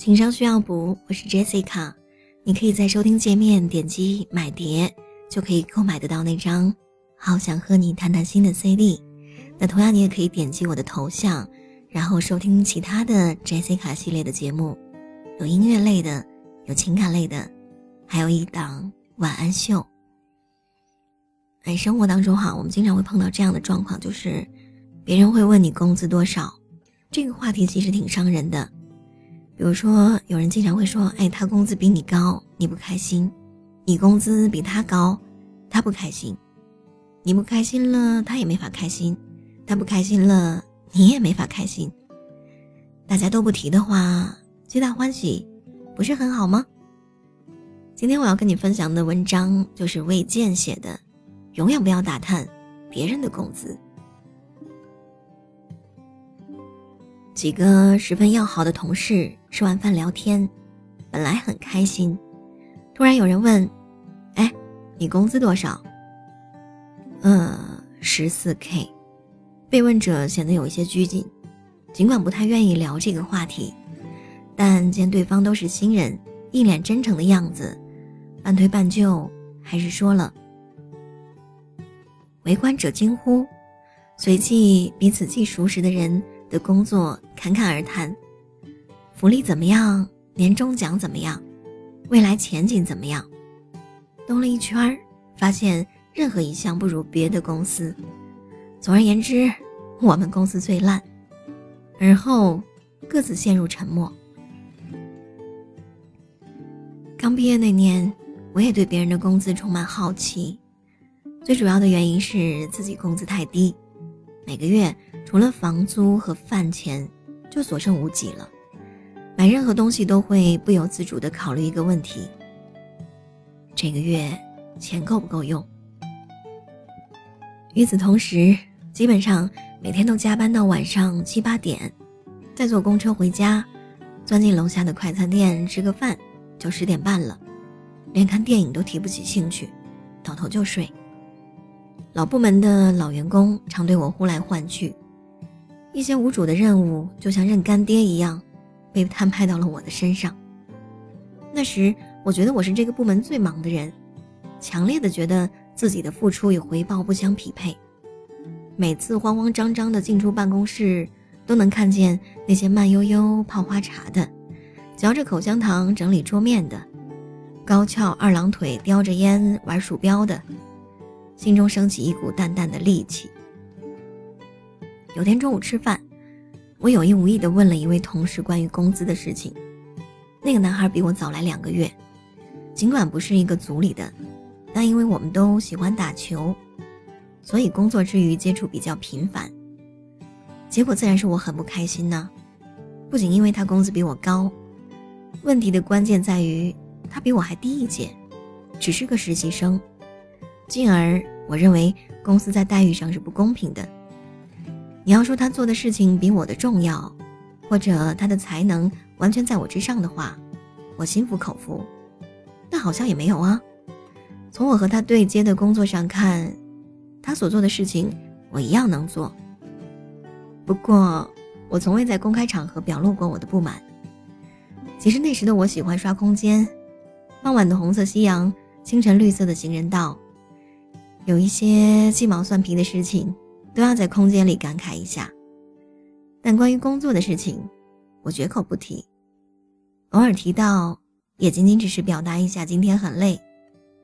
情商需要补，我是 Jessica。你可以在收听界面点击买碟，就可以购买得到那张《好想和你谈谈心》的 CD。那同样，你也可以点击我的头像，然后收听其他的 Jessica 系列的节目，有音乐类的，有情感类的，还有一档晚安秀。哎，生活当中哈，我们经常会碰到这样的状况，就是别人会问你工资多少，这个话题其实挺伤人的。比如说，有人经常会说：“哎，他工资比你高，你不开心；你工资比他高，他不开心。你不开心了，他也没法开心；他不开心了，你也没法开心。大家都不提的话，皆大欢喜，不是很好吗？”今天我要跟你分享的文章就是魏健写的。永远不要打探别人的工资。几个十分要好的同事吃完饭聊天，本来很开心，突然有人问：“哎，你工资多少？”“嗯，十四 K。”被问者显得有一些拘谨，尽管不太愿意聊这个话题，但见对方都是新人，一脸真诚的样子，半推半就，还是说了。围观者惊呼，随即彼此既熟识的人的工作侃侃而谈，福利怎么样？年终奖怎么样？未来前景怎么样？兜了一圈，发现任何一项不如别的公司。总而言之，我们公司最烂。而后各自陷入沉默。刚毕业那年，我也对别人的工资充满好奇。最主要的原因是自己工资太低，每个月除了房租和饭钱，就所剩无几了。买任何东西都会不由自主地考虑一个问题：这个月钱够不够用？与此同时，基本上每天都加班到晚上七八点，再坐公车回家，钻进楼下的快餐店吃个饭，就十点半了，连看电影都提不起兴趣，倒头就睡。老部门的老员工常对我呼来唤去，一些无主的任务就像认干爹一样，被摊派到了我的身上。那时，我觉得我是这个部门最忙的人，强烈的觉得自己的付出与回报不相匹配。每次慌慌张张的进出办公室，都能看见那些慢悠悠泡花茶的，嚼着口香糖整理桌面的，高翘二郎腿叼着烟玩鼠标的。心中升起一股淡淡的戾气。有天中午吃饭，我有意无意地问了一位同事关于工资的事情。那个男孩比我早来两个月，尽管不是一个组里的，但因为我们都喜欢打球，所以工作之余接触比较频繁。结果自然是我很不开心呢。不仅因为他工资比我高，问题的关键在于他比我还低一届，只是个实习生。进而，我认为公司在待遇上是不公平的。你要说他做的事情比我的重要，或者他的才能完全在我之上的话，我心服口服。但好像也没有啊。从我和他对接的工作上看，他所做的事情我一样能做。不过，我从未在公开场合表露过我的不满。其实那时的我喜欢刷空间，傍晚的红色夕阳，清晨绿色的行人道。有一些鸡毛蒜皮的事情，都要在空间里感慨一下。但关于工作的事情，我绝口不提。偶尔提到，也仅仅只是表达一下今天很累，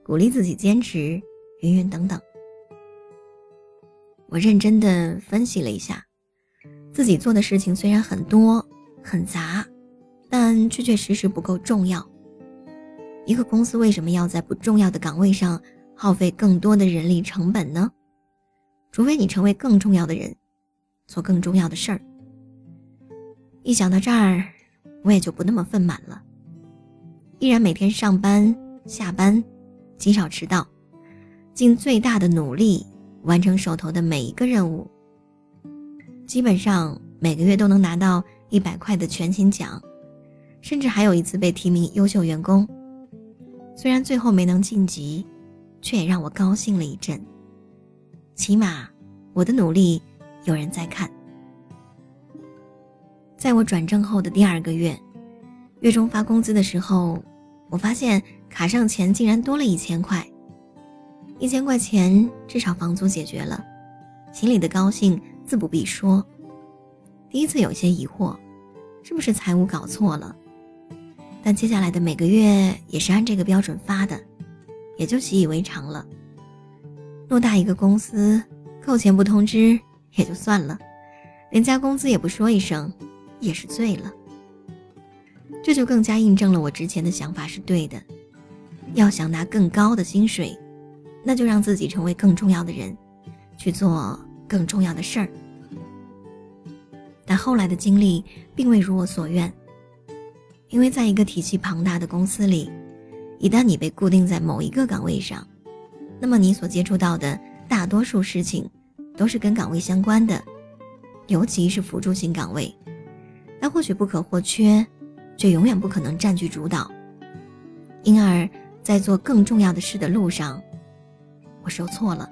鼓励自己坚持，云云等等。我认真的分析了一下，自己做的事情虽然很多很杂，但确确实实不够重要。一个公司为什么要在不重要的岗位上？耗费更多的人力成本呢？除非你成为更重要的人，做更重要的事儿。一想到这儿，我也就不那么愤满了。依然每天上班下班，极少迟到，尽最大的努力完成手头的每一个任务。基本上每个月都能拿到一百块的全勤奖，甚至还有一次被提名优秀员工。虽然最后没能晋级。却也让我高兴了一阵。起码，我的努力有人在看。在我转正后的第二个月，月中发工资的时候，我发现卡上钱竟然多了一千块。一千块钱至少房租解决了，心里的高兴自不必说。第一次有些疑惑，是不是财务搞错了？但接下来的每个月也是按这个标准发的，也就习以为常了。偌大一个公司，扣钱不通知也就算了，连加工资也不说一声，也是醉了。这就更加印证了我之前的想法是对的。要想拿更高的薪水。那就让自己成为更重要的人，去做更重要的事儿。但后来的经历并未如我所愿，因为在一个体系庞大的公司里，一旦你被固定在某一个岗位上，那么你所接触到的大多数事情都是跟岗位相关的，尤其是辅助性岗位，它或许不可或缺，却永远不可能占据主导。因而，在做更重要的事的路上。我受挫了。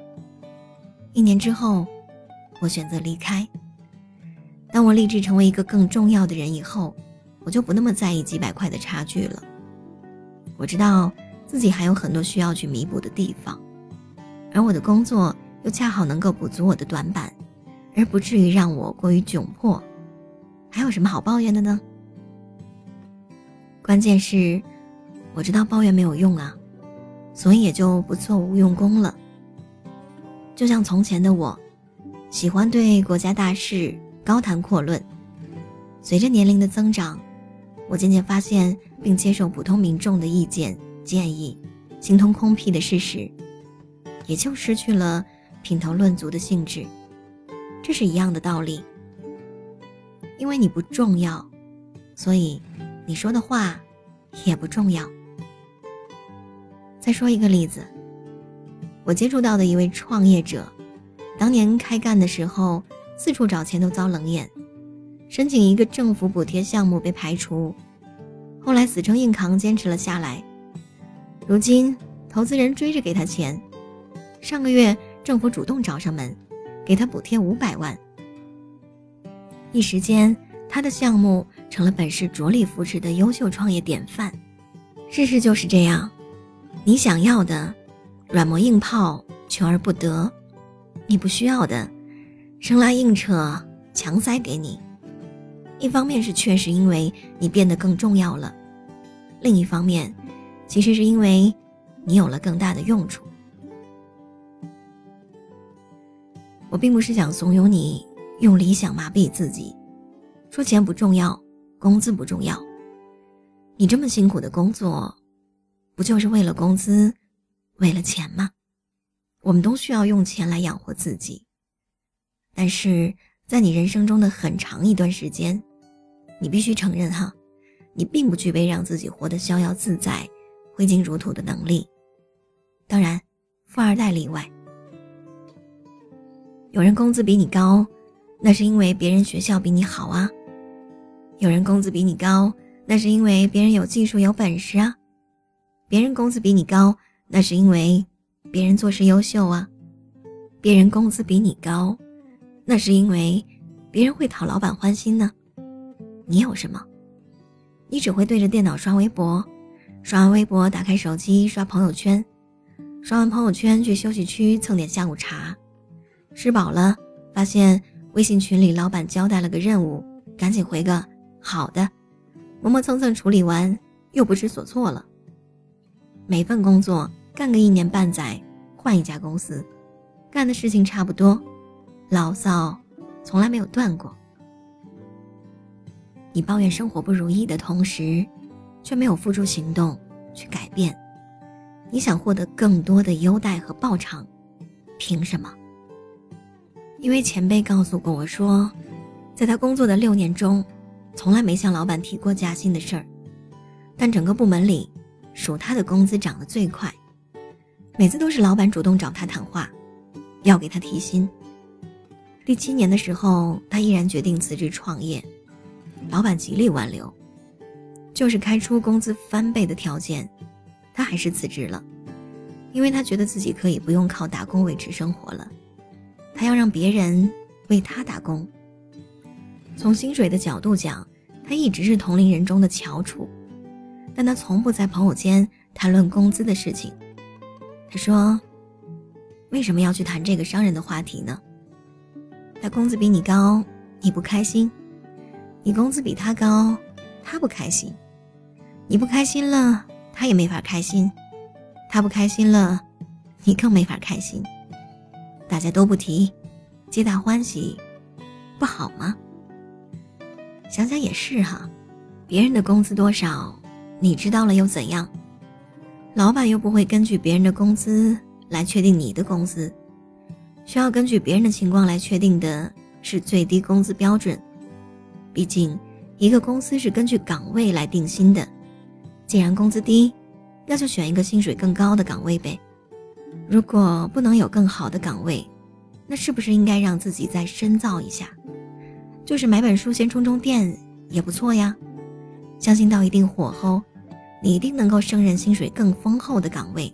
一年之后，我选择离开。当我立志成为一个更重要的人以后，我就不那么在意几百块的差距了。我知道自己还有很多需要去弥补的地方，而我的工作又恰好能够补足我的短板，而不至于让我过于窘迫。还有什么好抱怨的呢？关键是，我知道抱怨没有用啊，所以也就不做无用功了。就像从前的我，喜欢对国家大事高谈阔论。随着年龄的增长，我渐渐发现并接受普通民众的意见建议，形同空僻的事实，也就失去了品头论足的性质。这是一样的道理。因为你不重要，所以你说的话也不重要。再说一个例子。我接触到的一位创业者，当年开干的时候，四处找钱都遭冷眼，申请一个政府补贴项目被排除，后来死撑硬扛坚持了下来。如今投资人追着给他钱，上个月政府主动找上门，给他补贴五百万。一时间，他的项目成了本市着力扶持的优秀创业典范。事实就是这样，你想要的。软磨硬泡，求而不得；你不需要的，生拉硬扯，强塞给你。一方面是确实因为你变得更重要了，另一方面，其实是因为你有了更大的用处。我并不是想怂恿你用理想麻痹自己，说钱不重要，工资不重要。你这么辛苦的工作，不就是为了工资？为了钱吗？我们都需要用钱来养活自己。但是在你人生中的很长一段时间，你必须承认哈，你并不具备让自己活得逍遥自在、挥金如土的能力。当然，富二代例外。有人工资比你高，那是因为别人学校比你好啊；有人工资比你高，那是因为别人有技术、有本事啊；别人工资比你高。那是因为别人做事优秀啊，别人工资比你高，那是因为别人会讨老板欢心呢。你有什么？你只会对着电脑刷微博，刷完微博打开手机刷朋友圈，刷完朋友圈去休息区蹭点下午茶，吃饱了发现微信群里老板交代了个任务，赶紧回个好的，磨磨蹭蹭处理完又不知所措了。每份工作干个一年半载，换一家公司，干的事情差不多，牢骚从来没有断过。你抱怨生活不如意的同时，却没有付出行动去改变。你想获得更多的优待和报偿，凭什么？因为前辈告诉过我说，在他工作的六年中，从来没向老板提过加薪的事儿，但整个部门里。属他的工资涨得最快，每次都是老板主动找他谈话，要给他提薪。第七年的时候，他毅然决定辞职创业，老板极力挽留，就是开出工资翻倍的条件，他还是辞职了，因为他觉得自己可以不用靠打工维持生活了，他要让别人为他打工。从薪水的角度讲，他一直是同龄人中的翘楚，但他从不在朋友间谈论工资的事情。他说：“为什么要去谈这个伤人的话题呢？他工资比你高，你不开心；你工资比他高，他不开心。你不开心了，他也没法开心；他不开心了，你更没法开心。大家都不提，皆大欢喜，不好吗？”想想也是哈，别人的工资多少，你知道了又怎样？老板又不会根据别人的工资来确定你的工资，需要根据别人的情况来确定的是最低工资标准。毕竟，一个公司是根据岗位来定薪的。既然工资低，那就选一个薪水更高的岗位呗。如果不能有更好的岗位，那是不是应该让自己再深造一下？就是买本书先充充电也不错呀，相信到一定火候，你一定能够胜任薪水更丰厚的岗位。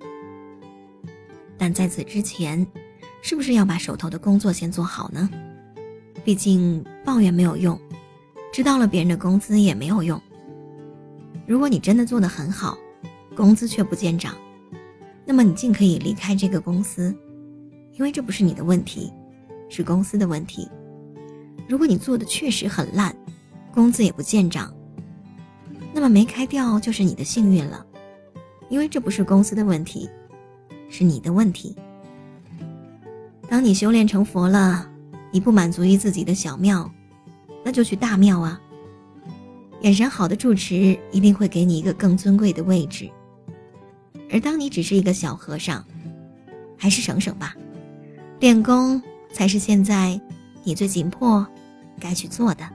但在此之前，是不是要把手头的工作先做好呢？毕竟抱怨没有用，知道了别人的工资也没有用。如果你真的做得很好，工资却不见涨，那么你尽可以离开这个公司，因为这不是你的问题，是公司的问题。如果你做的确实很烂，工资也不见涨，那么没开掉就是你的幸运了，因为这不是公司的问题，是你的问题。当你修炼成佛了，你不满足于自己的小庙，那就去大庙啊。眼神好的住持一定会给你一个更尊贵的位置，而当你只是一个小和尚，还是省省吧，练功才是现在你最紧迫。该去做的。